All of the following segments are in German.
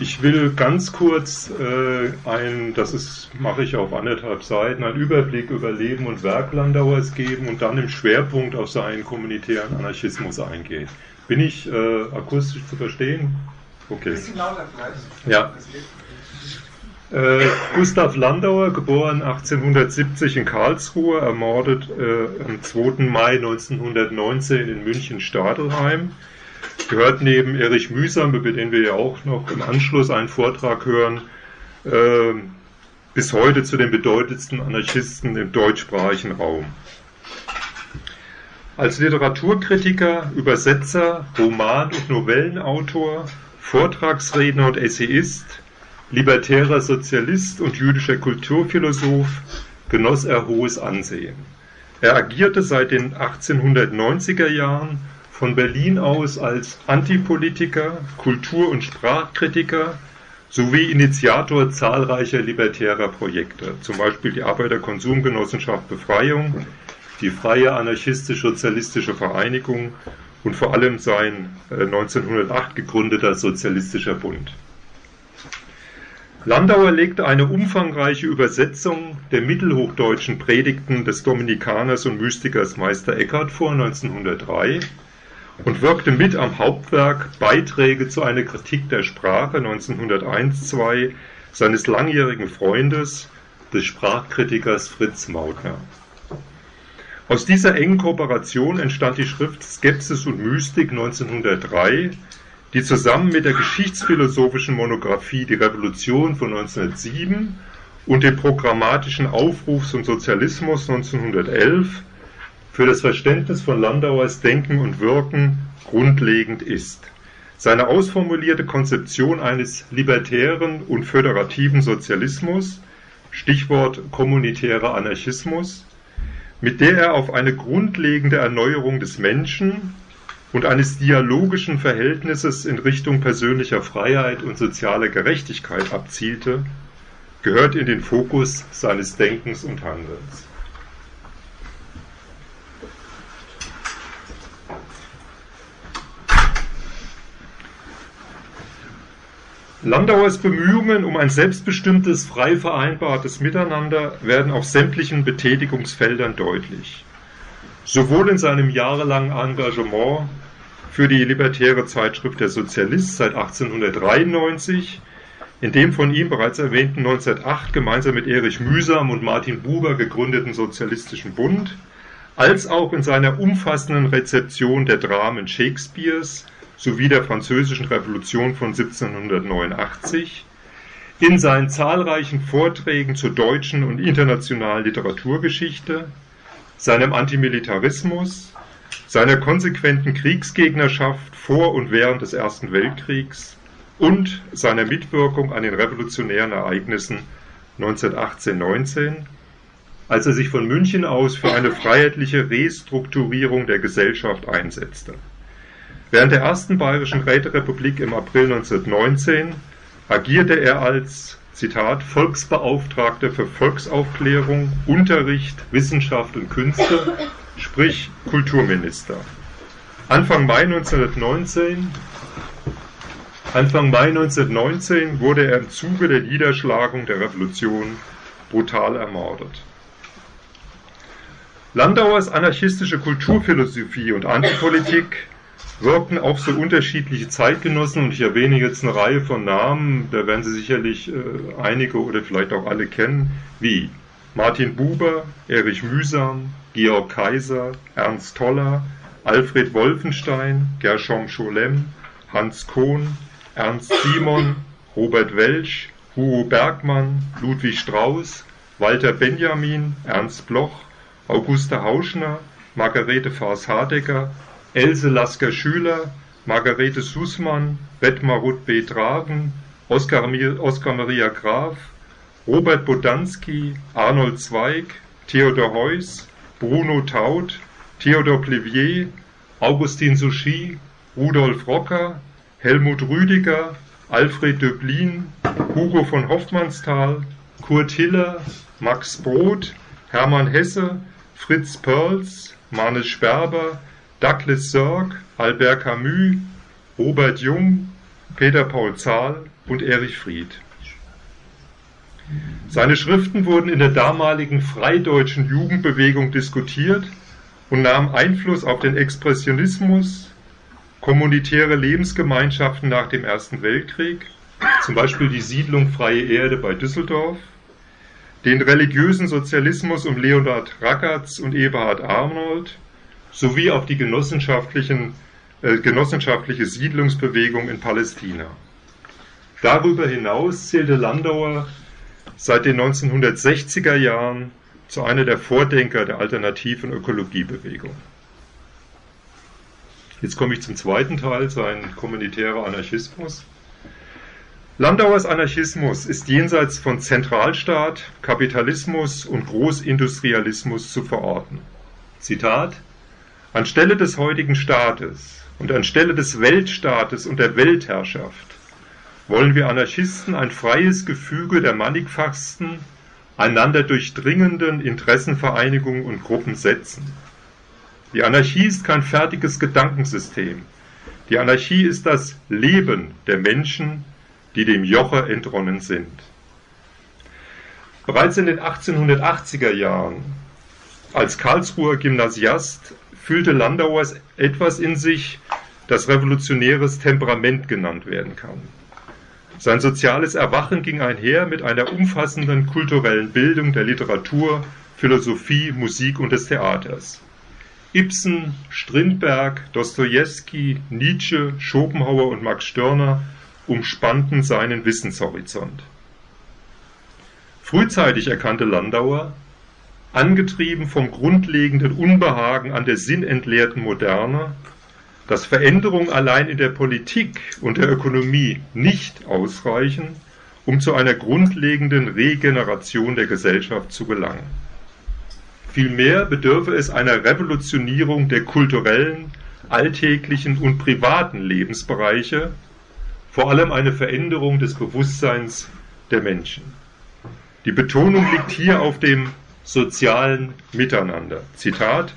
ich will ganz kurz äh, ein, das ist, mache ich auf anderthalb Seiten, einen Überblick über Leben und Werk Landauers geben und dann im Schwerpunkt auf seinen kommunitären Anarchismus eingehen. Bin ich äh, akustisch zu verstehen? Okay. Bisschen lauter vielleicht. Ja. Äh, Gustav Landauer, geboren 1870 in Karlsruhe, ermordet äh, am 2. Mai 1919 in München-Stadelheim. Gehört neben Erich Mühsam, über den wir ja auch noch im Anschluss einen Vortrag hören, äh, bis heute zu den bedeutendsten Anarchisten im deutschsprachigen Raum. Als Literaturkritiker, Übersetzer, Roman- und Novellenautor, Vortragsredner und Essayist Libertärer Sozialist und jüdischer Kulturphilosoph genoss er hohes Ansehen. Er agierte seit den 1890er Jahren von Berlin aus als Antipolitiker, Kultur- und Sprachkritiker sowie Initiator zahlreicher libertärer Projekte, zum Beispiel die Arbeiterkonsumgenossenschaft Befreiung, die Freie Anarchistisch-Sozialistische Vereinigung und vor allem sein 1908 äh, gegründeter Sozialistischer Bund. Landauer legte eine umfangreiche Übersetzung der mittelhochdeutschen Predigten des Dominikaners und Mystikers Meister Eckhart vor 1903 und wirkte mit am Hauptwerk Beiträge zu einer Kritik der Sprache 1901-2 seines langjährigen Freundes, des Sprachkritikers Fritz Mautner. Aus dieser engen Kooperation entstand die Schrift Skepsis und Mystik 1903, die zusammen mit der geschichtsphilosophischen Monographie Die Revolution von 1907 und dem programmatischen Aufruf zum Sozialismus 1911 für das Verständnis von Landauers Denken und Wirken grundlegend ist. Seine ausformulierte Konzeption eines libertären und föderativen Sozialismus, Stichwort kommunitärer Anarchismus, mit der er auf eine grundlegende Erneuerung des Menschen und eines dialogischen Verhältnisses in Richtung persönlicher Freiheit und sozialer Gerechtigkeit abzielte, gehört in den Fokus seines Denkens und Handelns. Landauers Bemühungen um ein selbstbestimmtes, frei vereinbartes Miteinander werden auf sämtlichen Betätigungsfeldern deutlich. Sowohl in seinem jahrelangen Engagement für die libertäre Zeitschrift Der Sozialist seit 1893, in dem von ihm bereits erwähnten 1908 gemeinsam mit Erich Mühsam und Martin Buber gegründeten Sozialistischen Bund, als auch in seiner umfassenden Rezeption der Dramen Shakespeares sowie der Französischen Revolution von 1789, in seinen zahlreichen Vorträgen zur deutschen und internationalen Literaturgeschichte, seinem Antimilitarismus, seiner konsequenten Kriegsgegnerschaft vor und während des Ersten Weltkriegs und seiner Mitwirkung an den revolutionären Ereignissen 1918-19, als er sich von München aus für eine freiheitliche Restrukturierung der Gesellschaft einsetzte. Während der ersten bayerischen Räterepublik im April 1919 agierte er als Zitat, Volksbeauftragter für Volksaufklärung, Unterricht, Wissenschaft und Künste, sprich Kulturminister. Anfang Mai 1919 Anfang Mai 1919 wurde er im Zuge der Niederschlagung der Revolution brutal ermordet. Landauers anarchistische Kulturphilosophie und Antipolitik wirkten auch so unterschiedliche Zeitgenossen und ich erwähne jetzt eine Reihe von Namen, da werden Sie sicherlich äh, einige oder vielleicht auch alle kennen, wie Martin Buber, Erich Mühsam, Georg Kaiser, Ernst Toller, Alfred Wolfenstein, Gershom Scholem, Hans Kohn, Ernst Simon, Robert Welsch, Hugo Bergmann, Ludwig Strauß, Walter Benjamin, Ernst Bloch, Augusta Hauschner, Margarete Faas-Hardecker, Else Lasker-Schüler, Margarete Sußmann, Bettmar Ruth B. Tragen, Oskar, Oskar Maria Graf, Robert Bodanski, Arnold Zweig, Theodor Heuss, Bruno Taut, Theodor Plevier, Augustin Souchy, Rudolf Rocker, Helmut Rüdiger, Alfred Döblin, Hugo von Hoffmannsthal, Kurt Hiller, Max Brod, Hermann Hesse, Fritz Perls, Manes Sperber, Douglas Sirk, Albert Camus, Robert Jung, Peter Paul Zahl und Erich Fried. Seine Schriften wurden in der damaligen freideutschen Jugendbewegung diskutiert und nahmen Einfluss auf den Expressionismus, kommunitäre Lebensgemeinschaften nach dem Ersten Weltkrieg, zum Beispiel die Siedlung Freie Erde bei Düsseldorf, den religiösen Sozialismus um Leonhard Rackertz und Eberhard Arnold sowie auf die genossenschaftlichen, äh, genossenschaftliche Siedlungsbewegung in Palästina. Darüber hinaus zählte Landauer seit den 1960er Jahren zu einer der Vordenker der alternativen Ökologiebewegung. Jetzt komme ich zum zweiten Teil, sein kommunitärer Anarchismus. Landauers Anarchismus ist jenseits von Zentralstaat, Kapitalismus und Großindustrialismus zu verorten. Zitat Anstelle des heutigen Staates und anstelle des Weltstaates und der Weltherrschaft wollen wir Anarchisten ein freies Gefüge der mannigfachsten, einander durchdringenden Interessenvereinigungen und Gruppen setzen. Die Anarchie ist kein fertiges Gedankensystem. Die Anarchie ist das Leben der Menschen, die dem Joche entronnen sind. Bereits in den 1880er Jahren, als Karlsruher Gymnasiast, fühlte Landauer etwas in sich, das revolutionäres Temperament genannt werden kann. Sein soziales Erwachen ging einher mit einer umfassenden kulturellen Bildung der Literatur, Philosophie, Musik und des Theaters. Ibsen, Strindberg, Dostojewski, Nietzsche, Schopenhauer und Max Stirner umspannten seinen Wissenshorizont. Frühzeitig erkannte Landauer, angetrieben vom grundlegenden Unbehagen an der sinnentleerten Moderne, dass Veränderungen allein in der Politik und der Ökonomie nicht ausreichen, um zu einer grundlegenden Regeneration der Gesellschaft zu gelangen. Vielmehr bedürfe es einer Revolutionierung der kulturellen, alltäglichen und privaten Lebensbereiche, vor allem eine Veränderung des Bewusstseins der Menschen. Die Betonung liegt hier auf dem sozialen Miteinander. Zitat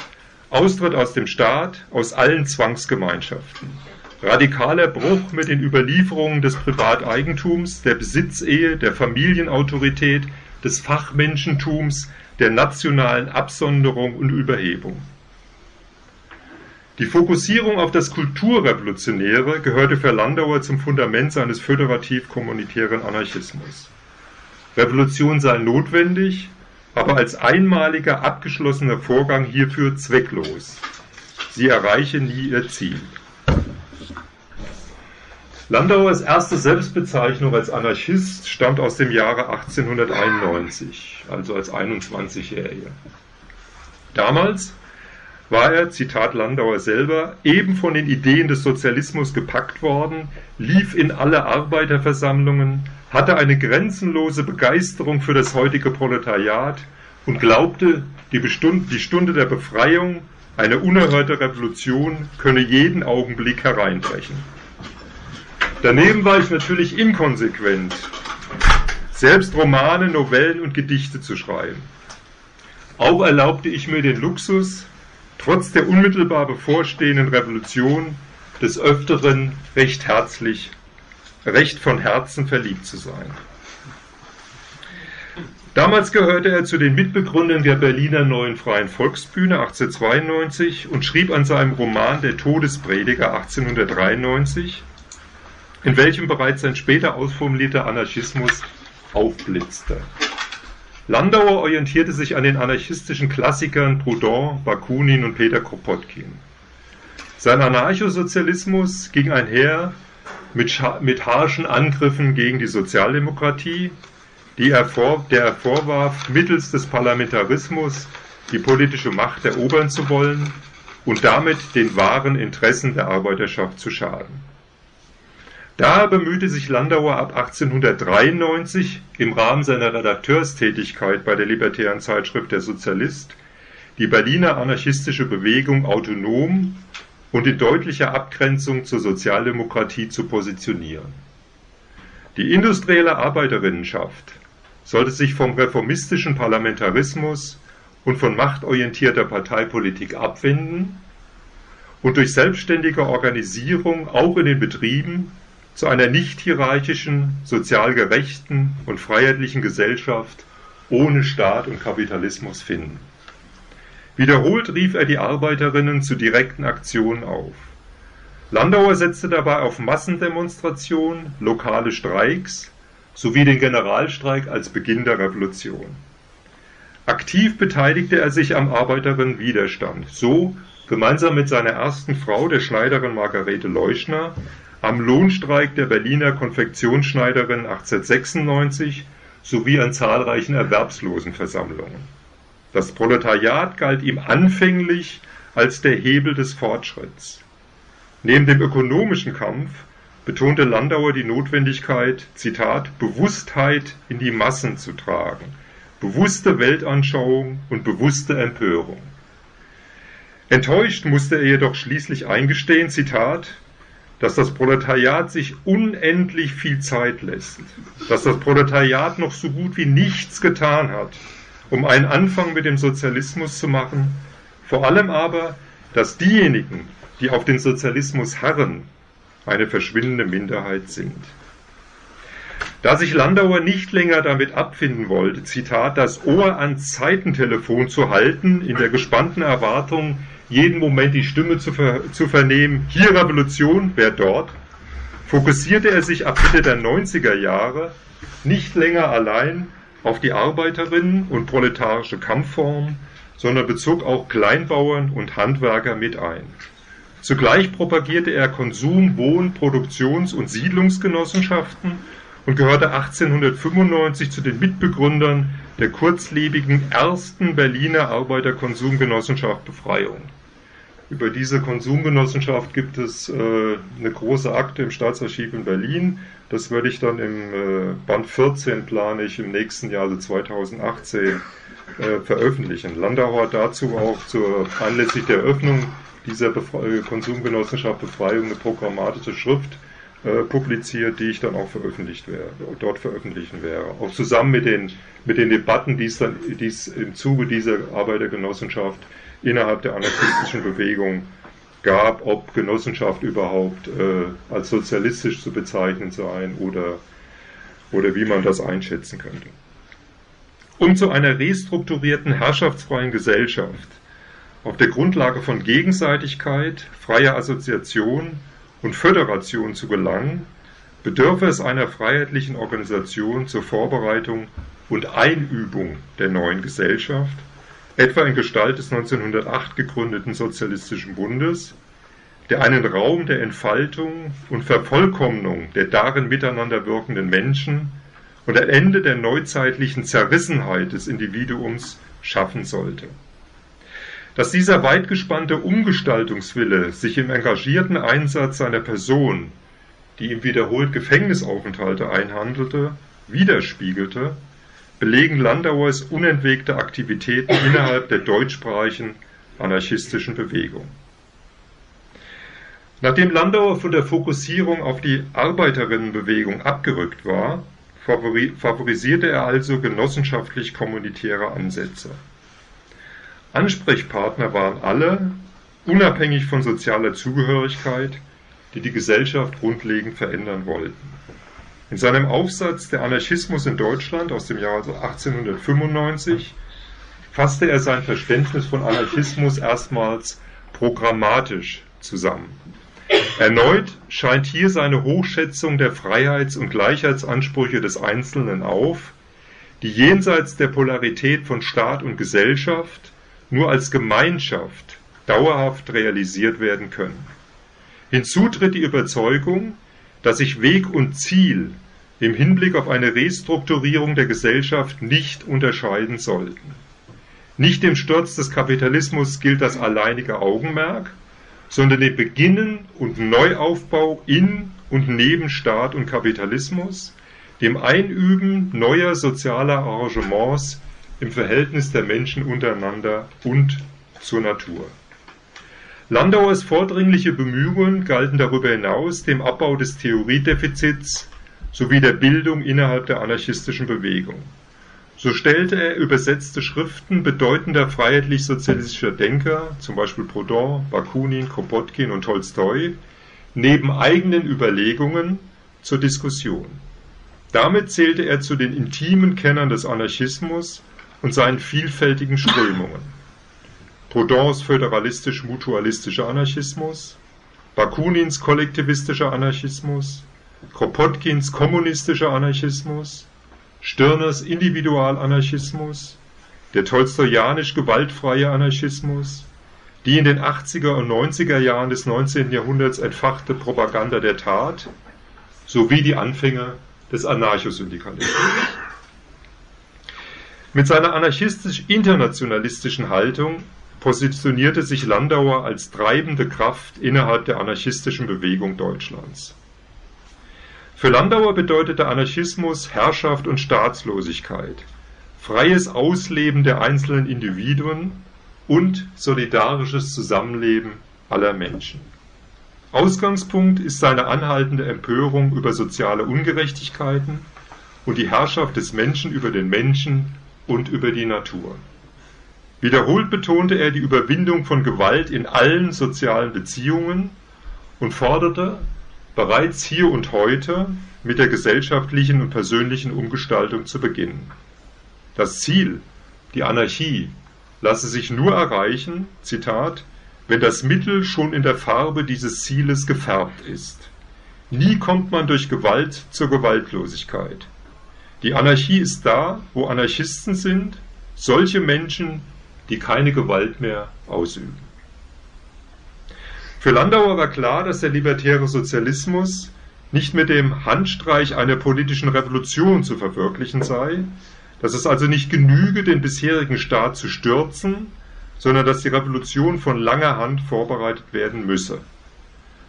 Austritt aus dem Staat, aus allen Zwangsgemeinschaften. Radikaler Bruch mit den Überlieferungen des Privateigentums, der Besitzehe, der Familienautorität, des Fachmenschentums, der nationalen Absonderung und Überhebung. Die Fokussierung auf das Kulturrevolutionäre gehörte für Landauer zum Fundament seines föderativ-kommunitären Anarchismus. Revolution sei notwendig, aber als einmaliger abgeschlossener Vorgang hierfür zwecklos. Sie erreiche nie ihr Ziel. Landauers erste Selbstbezeichnung als Anarchist stammt aus dem Jahre 1891, also als 21-Jähriger. Damals war er, Zitat Landauer selber, eben von den Ideen des Sozialismus gepackt worden, lief in alle Arbeiterversammlungen, hatte eine grenzenlose Begeisterung für das heutige Proletariat und glaubte, die, die Stunde der Befreiung, eine unerhörte Revolution, könne jeden Augenblick hereinbrechen. Daneben war ich natürlich inkonsequent, selbst Romane, Novellen und Gedichte zu schreiben. Auch erlaubte ich mir den Luxus, trotz der unmittelbar bevorstehenden Revolution des Öfteren recht herzlich recht von Herzen verliebt zu sein. Damals gehörte er zu den Mitbegründern der Berliner Neuen Freien Volksbühne 1892 und schrieb an seinem Roman Der Todesprediger 1893, in welchem bereits sein später ausformulierter Anarchismus aufblitzte. Landauer orientierte sich an den anarchistischen Klassikern Proudhon, Bakunin und Peter Kropotkin. Sein Anarchosozialismus ging einher mit, mit harschen Angriffen gegen die Sozialdemokratie, die er vor, der er vorwarf, mittels des Parlamentarismus die politische Macht erobern zu wollen und damit den wahren Interessen der Arbeiterschaft zu schaden. Daher bemühte sich Landauer ab 1893 im Rahmen seiner Redakteurstätigkeit bei der libertären Zeitschrift Der Sozialist die Berliner anarchistische Bewegung autonom und in deutlicher Abgrenzung zur Sozialdemokratie zu positionieren. Die industrielle Arbeiterinnenschaft sollte sich vom reformistischen Parlamentarismus und von machtorientierter Parteipolitik abwenden und durch selbstständige Organisierung auch in den Betrieben zu einer nicht hierarchischen, sozial gerechten und freiheitlichen Gesellschaft ohne Staat und Kapitalismus finden. Wiederholt rief er die Arbeiterinnen zu direkten Aktionen auf. Landauer setzte dabei auf Massendemonstrationen, lokale Streiks sowie den Generalstreik als Beginn der Revolution. Aktiv beteiligte er sich am Arbeiterinnenwiderstand, so gemeinsam mit seiner ersten Frau, der Schneiderin Margarete Leuschner, am Lohnstreik der Berliner Konfektionsschneiderin 1896 sowie an zahlreichen Erwerbslosenversammlungen. Das Proletariat galt ihm anfänglich als der Hebel des Fortschritts. Neben dem ökonomischen Kampf betonte Landauer die Notwendigkeit, Zitat, Bewusstheit in die Massen zu tragen, bewusste Weltanschauung und bewusste Empörung. Enttäuscht musste er jedoch schließlich eingestehen, Zitat, dass das Proletariat sich unendlich viel Zeit lässt, dass das Proletariat noch so gut wie nichts getan hat, um einen Anfang mit dem Sozialismus zu machen, vor allem aber, dass diejenigen, die auf den Sozialismus harren, eine verschwindende Minderheit sind. Da sich Landauer nicht länger damit abfinden wollte, Zitat, das Ohr ans Zeitentelefon zu halten, in der gespannten Erwartung, jeden Moment die Stimme zu, ver zu vernehmen, hier Revolution, wer dort, fokussierte er sich ab Mitte der 90er Jahre nicht länger allein auf die Arbeiterinnen und proletarische Kampfform, sondern bezog auch Kleinbauern und Handwerker mit ein. Zugleich propagierte er Konsum-, Wohn-, Produktions- und Siedlungsgenossenschaften und gehörte 1895 zu den Mitbegründern der kurzlebigen ersten Berliner Arbeiterkonsumgenossenschaft Befreiung. Über diese Konsumgenossenschaft gibt es äh, eine große Akte im Staatsarchiv in Berlin. Das werde ich dann im äh, Band 14 plane ich im nächsten Jahr, also 2018, äh, veröffentlichen. Landauer hat dazu auch zur anlässlich der Eröffnung dieser Befre äh, Konsumgenossenschaft Befreiung eine programmatische Schrift äh, publiziert, die ich dann auch veröffentlicht wäre, dort veröffentlichen wäre. Auch zusammen mit den, mit den Debatten, die es dann die es im Zuge dieser Arbeitergenossenschaft innerhalb der anarchistischen Bewegung gab, ob Genossenschaft überhaupt äh, als sozialistisch zu bezeichnen sein oder, oder wie man das einschätzen könnte. Um zu einer restrukturierten herrschaftsfreien Gesellschaft auf der Grundlage von Gegenseitigkeit, freier Assoziation und Föderation zu gelangen, bedürfe es einer freiheitlichen Organisation zur Vorbereitung und Einübung der neuen Gesellschaft, etwa in Gestalt des 1908 gegründeten Sozialistischen Bundes, der einen Raum der Entfaltung und Vervollkommnung der darin miteinander wirkenden Menschen und ein Ende der neuzeitlichen Zerrissenheit des Individuums schaffen sollte. Dass dieser weit gespannte Umgestaltungswille sich im engagierten Einsatz seiner Person, die ihm wiederholt Gefängnisaufenthalte einhandelte, widerspiegelte, belegen Landauers unentwegte Aktivitäten innerhalb der deutschsprachigen anarchistischen Bewegung. Nachdem Landauer von der Fokussierung auf die Arbeiterinnenbewegung abgerückt war, favorisierte er also genossenschaftlich-kommunitäre Ansätze. Ansprechpartner waren alle, unabhängig von sozialer Zugehörigkeit, die die Gesellschaft grundlegend verändern wollten. In seinem Aufsatz Der Anarchismus in Deutschland aus dem Jahr 1895 fasste er sein Verständnis von Anarchismus erstmals programmatisch zusammen. Erneut scheint hier seine Hochschätzung der Freiheits- und Gleichheitsansprüche des Einzelnen auf, die jenseits der Polarität von Staat und Gesellschaft nur als Gemeinschaft dauerhaft realisiert werden können. Hinzu tritt die Überzeugung, dass sich Weg und Ziel im Hinblick auf eine Restrukturierung der Gesellschaft nicht unterscheiden sollten. Nicht dem Sturz des Kapitalismus gilt das alleinige Augenmerk, sondern dem Beginnen und Neuaufbau in und neben Staat und Kapitalismus, dem Einüben neuer sozialer Arrangements im Verhältnis der Menschen untereinander und zur Natur. Landauers vordringliche Bemühungen galten darüber hinaus dem Abbau des Theoriedefizits sowie der Bildung innerhalb der anarchistischen Bewegung. So stellte er übersetzte Schriften bedeutender freiheitlich-sozialistischer Denker, zum Beispiel Proudhon, Bakunin, Kropotkin und Tolstoi, neben eigenen Überlegungen zur Diskussion. Damit zählte er zu den intimen Kennern des Anarchismus und seinen vielfältigen Strömungen. Proudhons föderalistisch-mutualistischer Anarchismus, Bakunins kollektivistischer Anarchismus, Kropotkins kommunistischer Anarchismus, Stirners Individualanarchismus, der tolstojanisch gewaltfreie Anarchismus, die in den 80er und 90er Jahren des 19. Jahrhunderts entfachte Propaganda der Tat sowie die Anfänge des Anarchosyndikalismus. Mit seiner anarchistisch-internationalistischen Haltung positionierte sich Landauer als treibende Kraft innerhalb der anarchistischen Bewegung Deutschlands. Für Landauer bedeutete Anarchismus Herrschaft und Staatslosigkeit, freies Ausleben der einzelnen Individuen und solidarisches Zusammenleben aller Menschen. Ausgangspunkt ist seine anhaltende Empörung über soziale Ungerechtigkeiten und die Herrschaft des Menschen über den Menschen und über die Natur. Wiederholt betonte er die Überwindung von Gewalt in allen sozialen Beziehungen und forderte, bereits hier und heute mit der gesellschaftlichen und persönlichen Umgestaltung zu beginnen. Das Ziel, die Anarchie, lasse sich nur erreichen, Zitat, wenn das Mittel schon in der Farbe dieses Zieles gefärbt ist. Nie kommt man durch Gewalt zur Gewaltlosigkeit. Die Anarchie ist da, wo Anarchisten sind, solche Menschen, die keine Gewalt mehr ausüben. Für Landauer war klar, dass der libertäre Sozialismus nicht mit dem Handstreich einer politischen Revolution zu verwirklichen sei, dass es also nicht genüge, den bisherigen Staat zu stürzen, sondern dass die Revolution von langer Hand vorbereitet werden müsse.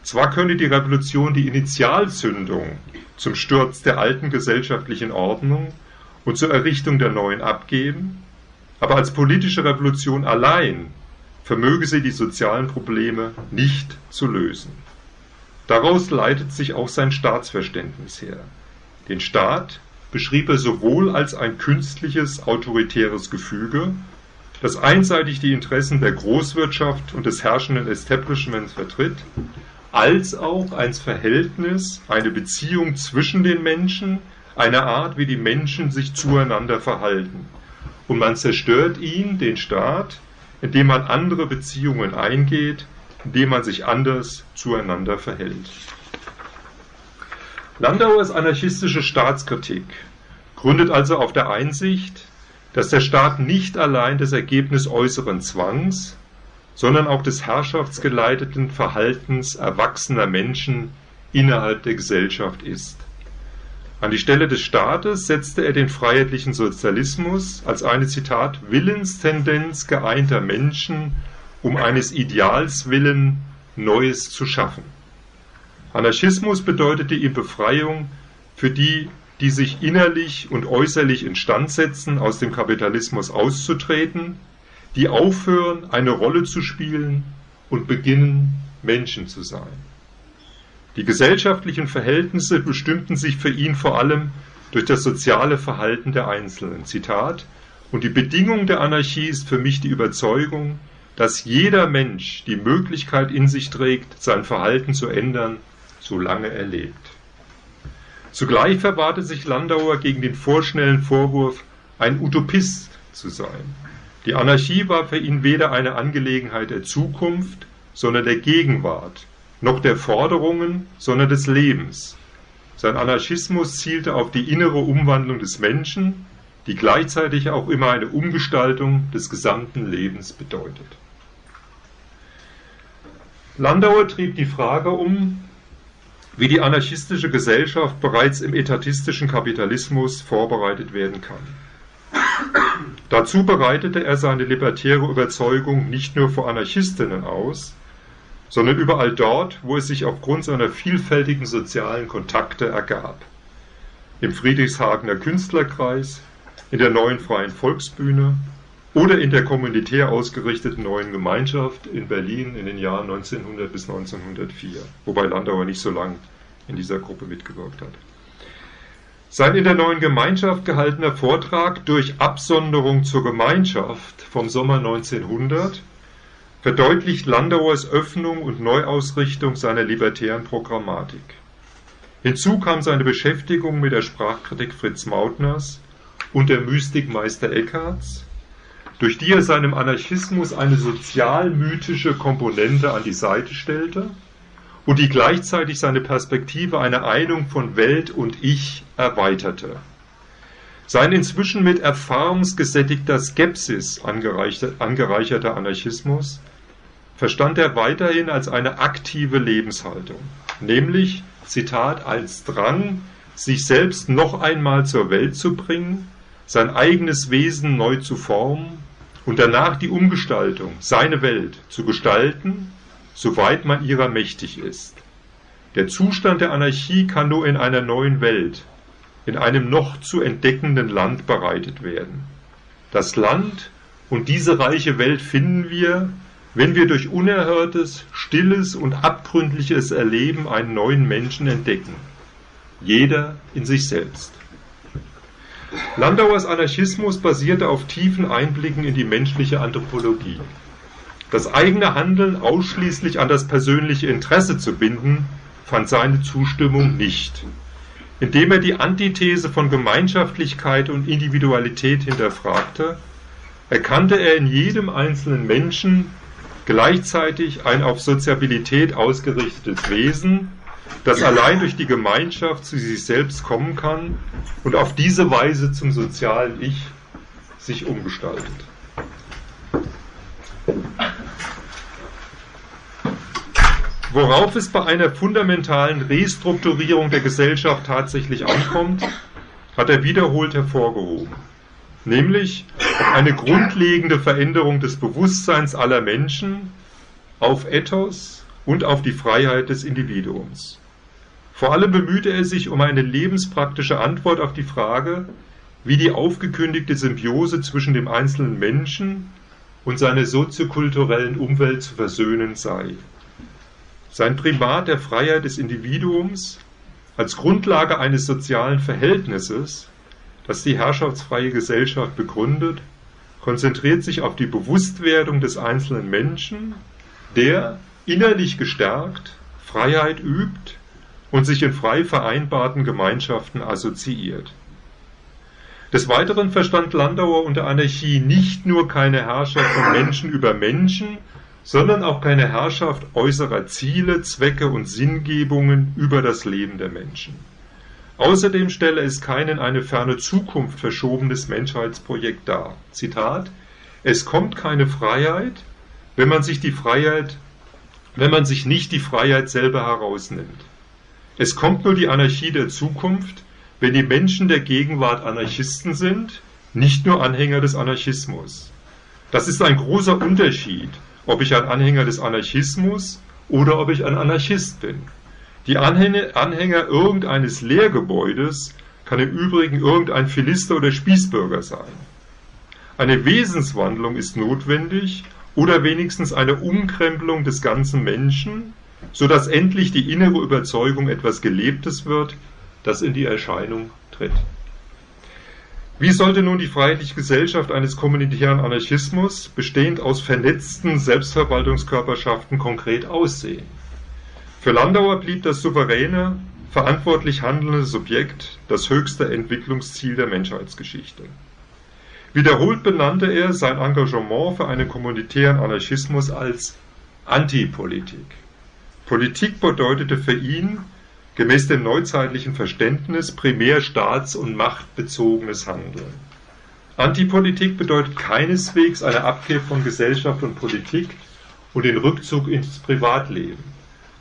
Zwar könne die Revolution die Initialzündung zum Sturz der alten gesellschaftlichen Ordnung und zur Errichtung der neuen abgeben, aber als politische Revolution allein vermöge sie die sozialen Probleme nicht zu lösen. Daraus leitet sich auch sein Staatsverständnis her. Den Staat beschrieb er sowohl als ein künstliches autoritäres Gefüge, das einseitig die Interessen der Großwirtschaft und des herrschenden Establishments vertritt, als auch ein Verhältnis, eine Beziehung zwischen den Menschen, eine Art, wie die Menschen sich zueinander verhalten und man zerstört ihn, den Staat, indem man andere Beziehungen eingeht, indem man sich anders zueinander verhält. Landauers anarchistische Staatskritik gründet also auf der Einsicht, dass der Staat nicht allein das Ergebnis äußeren Zwangs, sondern auch des herrschaftsgeleiteten Verhaltens erwachsener Menschen innerhalb der Gesellschaft ist. An die Stelle des Staates setzte er den freiheitlichen Sozialismus als eine Zitat Willenstendenz geeinter Menschen um eines Ideals willen Neues zu schaffen. Anarchismus bedeutete ihm Befreiung für die, die sich innerlich und äußerlich instand setzen, aus dem Kapitalismus auszutreten, die aufhören, eine Rolle zu spielen und beginnen, Menschen zu sein. Die gesellschaftlichen Verhältnisse bestimmten sich für ihn vor allem durch das soziale Verhalten der Einzelnen. Zitat Und die Bedingung der Anarchie ist für mich die Überzeugung, dass jeder Mensch die Möglichkeit in sich trägt, sein Verhalten zu ändern, solange er lebt. Zugleich verwahrte sich Landauer gegen den vorschnellen Vorwurf, ein Utopist zu sein. Die Anarchie war für ihn weder eine Angelegenheit der Zukunft, sondern der Gegenwart, noch der Forderungen, sondern des Lebens. Sein Anarchismus zielte auf die innere Umwandlung des Menschen, die gleichzeitig auch immer eine Umgestaltung des gesamten Lebens bedeutet. Landauer trieb die Frage um, wie die anarchistische Gesellschaft bereits im etatistischen Kapitalismus vorbereitet werden kann. Dazu bereitete er seine libertäre Überzeugung nicht nur vor Anarchistinnen aus, sondern überall dort, wo es sich aufgrund seiner vielfältigen sozialen Kontakte ergab. Im Friedrichshagener Künstlerkreis, in der neuen Freien Volksbühne oder in der kommunitär ausgerichteten neuen Gemeinschaft in Berlin in den Jahren 1900 bis 1904, wobei Landauer nicht so lang in dieser Gruppe mitgewirkt hat. Sein in der neuen Gemeinschaft gehaltener Vortrag durch Absonderung zur Gemeinschaft vom Sommer 1900 verdeutlicht Landauers Öffnung und Neuausrichtung seiner libertären Programmatik. Hinzu kam seine Beschäftigung mit der Sprachkritik Fritz Mautners und der Mystikmeister Eckharts, durch die er seinem Anarchismus eine sozialmythische Komponente an die Seite stellte und die gleichzeitig seine Perspektive einer Einung von Welt und Ich erweiterte. Sein inzwischen mit erfahrungsgesättigter Skepsis angereicherter Anarchismus verstand er weiterhin als eine aktive Lebenshaltung, nämlich, Zitat, als Drang, sich selbst noch einmal zur Welt zu bringen, sein eigenes Wesen neu zu formen und danach die Umgestaltung, seine Welt, zu gestalten, soweit man ihrer mächtig ist. Der Zustand der Anarchie kann nur in einer neuen Welt, in einem noch zu entdeckenden Land bereitet werden. Das Land und diese reiche Welt finden wir, wenn wir durch unerhörtes, stilles und abgründliches Erleben einen neuen Menschen entdecken. Jeder in sich selbst. Landauers Anarchismus basierte auf tiefen Einblicken in die menschliche Anthropologie. Das eigene Handeln ausschließlich an das persönliche Interesse zu binden, fand seine Zustimmung nicht. Indem er die Antithese von Gemeinschaftlichkeit und Individualität hinterfragte, erkannte er in jedem einzelnen Menschen gleichzeitig ein auf Soziabilität ausgerichtetes Wesen, das allein durch die Gemeinschaft zu sich selbst kommen kann und auf diese Weise zum sozialen Ich sich umgestaltet. Worauf es bei einer fundamentalen Restrukturierung der Gesellschaft tatsächlich ankommt, hat er wiederholt hervorgehoben, nämlich eine grundlegende Veränderung des Bewusstseins aller Menschen auf Ethos und auf die Freiheit des Individuums. Vor allem bemühte er sich um eine lebenspraktische Antwort auf die Frage, wie die aufgekündigte Symbiose zwischen dem einzelnen Menschen und seiner soziokulturellen Umwelt zu versöhnen sei. Sein Primat der Freiheit des Individuums als Grundlage eines sozialen Verhältnisses, das die herrschaftsfreie Gesellschaft begründet, konzentriert sich auf die Bewusstwerdung des einzelnen Menschen, der, innerlich gestärkt, Freiheit übt und sich in frei vereinbarten Gemeinschaften assoziiert. Des Weiteren verstand Landauer unter Anarchie nicht nur keine Herrschaft von Menschen über Menschen, sondern auch keine Herrschaft äußerer Ziele, Zwecke und Sinngebungen über das Leben der Menschen. Außerdem stelle es kein in eine ferne Zukunft verschobenes Menschheitsprojekt dar. Zitat Es kommt keine Freiheit, wenn man sich die Freiheit, wenn man sich nicht die Freiheit selber herausnimmt. Es kommt nur die Anarchie der Zukunft, wenn die Menschen der Gegenwart Anarchisten sind, nicht nur Anhänger des Anarchismus. Das ist ein großer Unterschied, ob ich ein Anhänger des Anarchismus oder ob ich ein Anarchist bin. Die Anhänger, irgendeines Lehrgebäudes kann im Übrigen irgendein Philister oder Spießbürger sein. Eine Wesenswandlung ist notwendig oder wenigstens eine Umkrempelung des ganzen Menschen, so dass endlich die innere Überzeugung etwas Gelebtes wird, das in die Erscheinung tritt. Wie sollte nun die freiheitliche Gesellschaft eines kommunitären Anarchismus, bestehend aus vernetzten Selbstverwaltungskörperschaften, konkret aussehen? Für Landauer blieb das souveräne, verantwortlich handelnde Subjekt das höchste Entwicklungsziel der Menschheitsgeschichte. Wiederholt benannte er sein Engagement für einen kommunitären Anarchismus als Antipolitik. Politik bedeutete für ihn gemäß dem neuzeitlichen Verständnis primär staats- und machtbezogenes Handeln. Antipolitik bedeutet keineswegs eine Abkehr von Gesellschaft und Politik und den Rückzug ins Privatleben.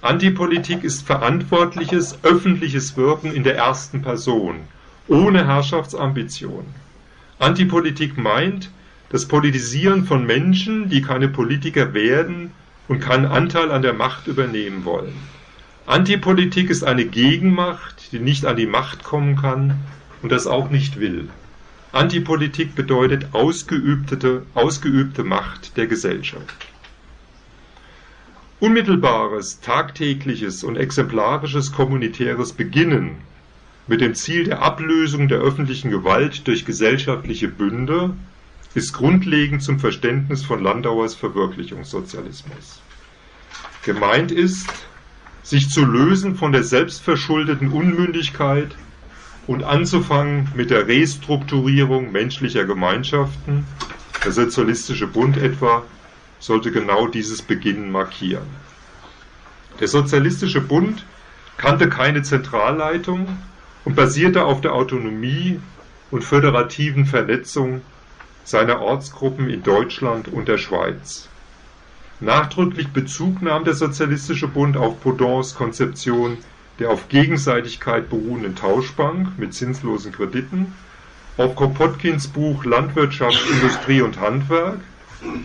Antipolitik ist verantwortliches, öffentliches Wirken in der ersten Person, ohne Herrschaftsambition. Antipolitik meint das Politisieren von Menschen, die keine Politiker werden und keinen Anteil an der Macht übernehmen wollen. Antipolitik ist eine Gegenmacht, die nicht an die Macht kommen kann und das auch nicht will. Antipolitik bedeutet ausgeübte, ausgeübte Macht der Gesellschaft. Unmittelbares, tagtägliches und exemplarisches kommunitäres Beginnen mit dem Ziel der Ablösung der öffentlichen Gewalt durch gesellschaftliche Bünde ist grundlegend zum Verständnis von Landauers Verwirklichungssozialismus. Gemeint ist, sich zu lösen von der selbstverschuldeten Unmündigkeit und anzufangen mit der Restrukturierung menschlicher Gemeinschaften. Der Sozialistische Bund etwa sollte genau dieses Beginnen markieren. Der Sozialistische Bund kannte keine Zentralleitung und basierte auf der Autonomie und föderativen Vernetzung seiner Ortsgruppen in Deutschland und der Schweiz. Nachdrücklich Bezug nahm der Sozialistische Bund auf Baudins Konzeption der auf Gegenseitigkeit beruhenden Tauschbank mit zinslosen Krediten, auf Kropotkins Buch Landwirtschaft, Industrie und Handwerk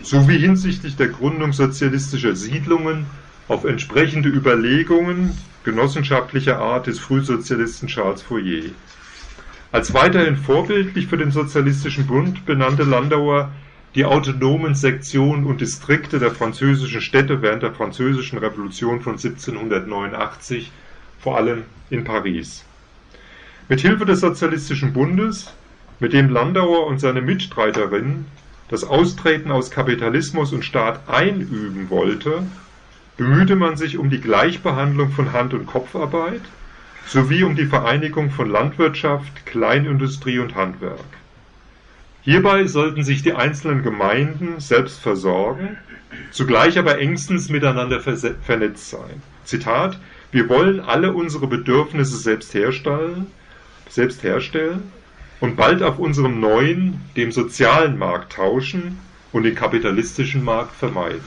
sowie hinsichtlich der Gründung sozialistischer Siedlungen auf entsprechende Überlegungen genossenschaftlicher Art des Frühsozialisten Charles Fourier. Als weiterhin vorbildlich für den Sozialistischen Bund benannte Landauer die autonomen Sektionen und Distrikte der französischen Städte während der Französischen Revolution von 1789, vor allem in Paris. Mit Hilfe des Sozialistischen Bundes, mit dem Landauer und seine Mitstreiterinnen das Austreten aus Kapitalismus und Staat einüben wollte, bemühte man sich um die Gleichbehandlung von Hand- und Kopfarbeit sowie um die Vereinigung von Landwirtschaft, Kleinindustrie und Handwerk. Hierbei sollten sich die einzelnen Gemeinden selbst versorgen, zugleich aber engstens miteinander vernetzt sein. Zitat, wir wollen alle unsere Bedürfnisse selbst herstellen, selbst herstellen und bald auf unserem neuen, dem sozialen Markt tauschen und den kapitalistischen Markt vermeiden.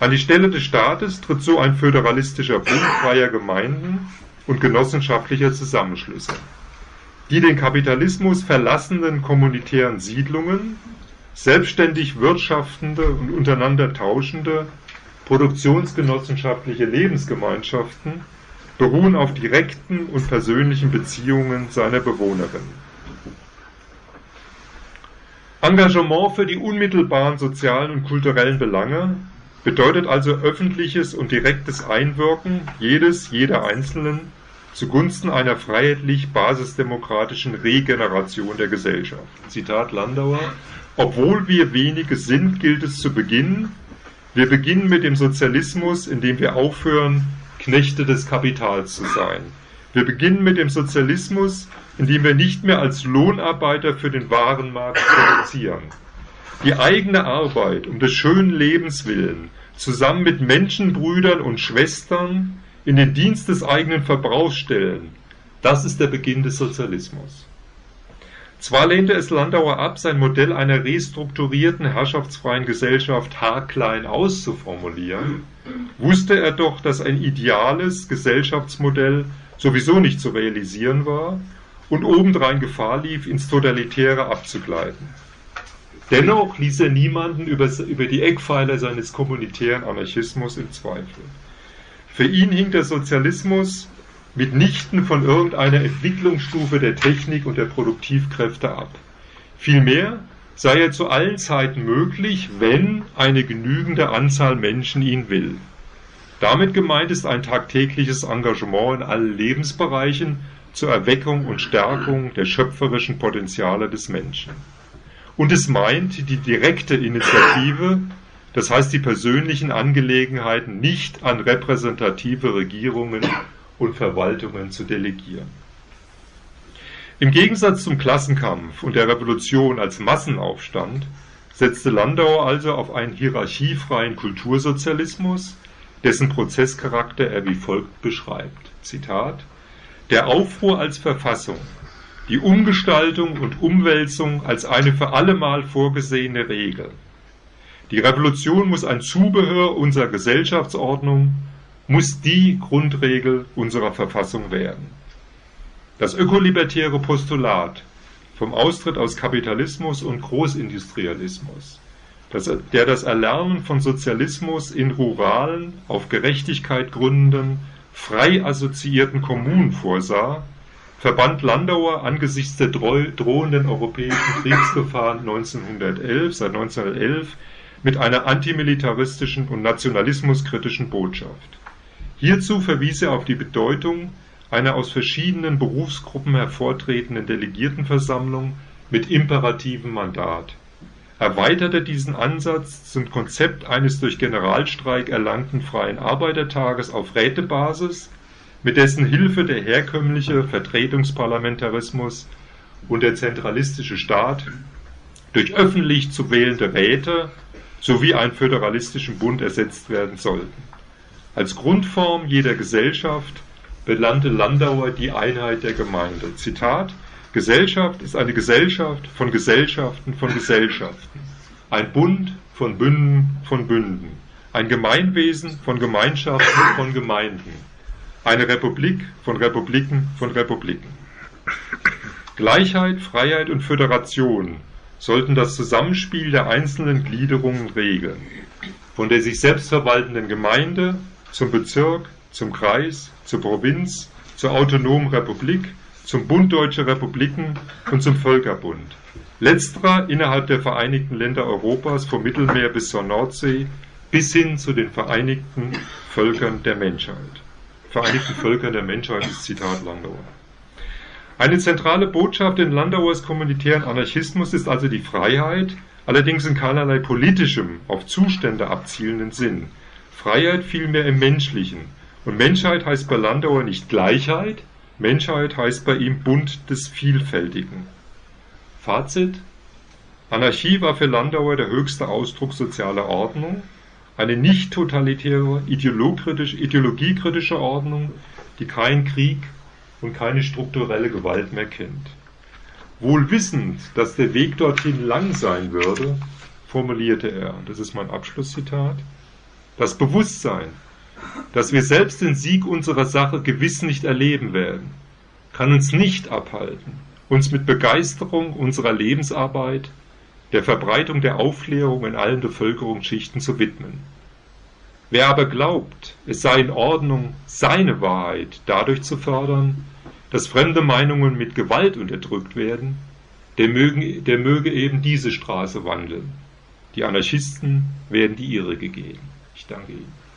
An die Stelle des Staates tritt so ein föderalistischer Bund freier Gemeinden und genossenschaftlicher Zusammenschlüsse. Die den Kapitalismus verlassenen kommunitären Siedlungen, selbstständig wirtschaftende und untereinander tauschende produktionsgenossenschaftliche Lebensgemeinschaften beruhen auf direkten und persönlichen Beziehungen seiner Bewohnerinnen. Engagement für die unmittelbaren sozialen und kulturellen Belange bedeutet also öffentliches und direktes Einwirken jedes, jeder Einzelnen zugunsten einer freiheitlich basisdemokratischen Regeneration der Gesellschaft. Zitat Landauer. Obwohl wir wenige sind, gilt es zu beginnen. Wir beginnen mit dem Sozialismus, indem wir aufhören, Knechte des Kapitals zu sein. Wir beginnen mit dem Sozialismus, indem wir nicht mehr als Lohnarbeiter für den Warenmarkt produzieren. Die eigene Arbeit um des schönen Lebens willen, zusammen mit Menschenbrüdern und Schwestern, in den Dienst des eigenen Verbrauchs stellen, das ist der Beginn des Sozialismus. Zwar lehnte es Landauer ab, sein Modell einer restrukturierten herrschaftsfreien Gesellschaft haarklein auszuformulieren, wusste er doch, dass ein ideales Gesellschaftsmodell sowieso nicht zu realisieren war und obendrein Gefahr lief, ins Totalitäre abzugleiten. Dennoch ließ er niemanden über, über die Eckpfeiler seines kommunitären Anarchismus im Zweifel. Für ihn hing der Sozialismus mitnichten von irgendeiner Entwicklungsstufe der Technik und der Produktivkräfte ab. Vielmehr sei er zu allen Zeiten möglich, wenn eine genügende Anzahl Menschen ihn will. Damit gemeint ist ein tagtägliches Engagement in allen Lebensbereichen zur Erweckung und Stärkung der schöpferischen Potenziale des Menschen. Und es meint die direkte Initiative das heißt die persönlichen Angelegenheiten nicht an repräsentative Regierungen und Verwaltungen zu delegieren. Im Gegensatz zum Klassenkampf und der Revolution als Massenaufstand setzte Landauer also auf einen hierarchiefreien Kultursozialismus, dessen Prozesscharakter er wie folgt beschreibt. Zitat Der Aufruhr als Verfassung, die Umgestaltung und Umwälzung als eine für allemal vorgesehene Regel, die Revolution muss ein Zubehör unserer Gesellschaftsordnung, muss die Grundregel unserer Verfassung werden. Das ökolibertäre Postulat vom Austritt aus Kapitalismus und Großindustrialismus, das, der das Erlernen von Sozialismus in ruralen, auf Gerechtigkeit gründenden, frei assoziierten Kommunen vorsah, verband Landauer angesichts der drohenden europäischen Kriegsgefahren 1911, seit 1911 mit einer antimilitaristischen und nationalismuskritischen Botschaft. Hierzu verwies er auf die Bedeutung einer aus verschiedenen Berufsgruppen hervortretenden Delegiertenversammlung mit imperativem Mandat. erweiterte diesen Ansatz zum Konzept eines durch Generalstreik erlangten freien Arbeitertages auf Rätebasis, mit dessen Hilfe der herkömmliche Vertretungsparlamentarismus und der zentralistische Staat durch öffentlich zu wählende Räte sowie einen föderalistischen Bund ersetzt werden sollten. Als Grundform jeder Gesellschaft benannte Landauer die Einheit der Gemeinde. Zitat Gesellschaft ist eine Gesellschaft von Gesellschaften von Gesellschaften, ein Bund von Bünden von Bünden, ein Gemeinwesen von Gemeinschaften von Gemeinden, eine Republik von Republiken von Republiken. Gleichheit, Freiheit und Föderation sollten das Zusammenspiel der einzelnen Gliederungen regeln, von der sich selbst verwaltenden Gemeinde zum Bezirk, zum Kreis, zur Provinz, zur autonomen Republik, zum Bund Deutscher Republiken und zum Völkerbund. Letzterer innerhalb der Vereinigten Länder Europas vom Mittelmeer bis zur Nordsee bis hin zu den Vereinigten Völkern der Menschheit. Vereinigten Völkern der Menschheit ist Zitat Landauer. Eine zentrale Botschaft in Landauers kommunitären Anarchismus ist also die Freiheit, allerdings in keinerlei politischem, auf Zustände abzielenden Sinn. Freiheit vielmehr im Menschlichen. Und Menschheit heißt bei Landauer nicht Gleichheit, Menschheit heißt bei ihm Bund des Vielfältigen. Fazit Anarchie war für Landauer der höchste Ausdruck sozialer Ordnung, eine nicht totalitäre, ideologiekritische Ordnung, die keinen Krieg, und keine strukturelle Gewalt mehr kennt. Wohl wissend, dass der Weg dorthin lang sein würde, formulierte er, das ist mein Abschlusszitat, das Bewusstsein, dass wir selbst den Sieg unserer Sache gewiss nicht erleben werden, kann uns nicht abhalten, uns mit Begeisterung unserer Lebensarbeit der Verbreitung der Aufklärung in allen Bevölkerungsschichten zu widmen. Wer aber glaubt, es sei in Ordnung, seine Wahrheit dadurch zu fördern, dass fremde Meinungen mit Gewalt unterdrückt werden, der, mögen, der möge eben diese Straße wandeln. Die Anarchisten werden die ihrige gehen. Ich danke Ihnen.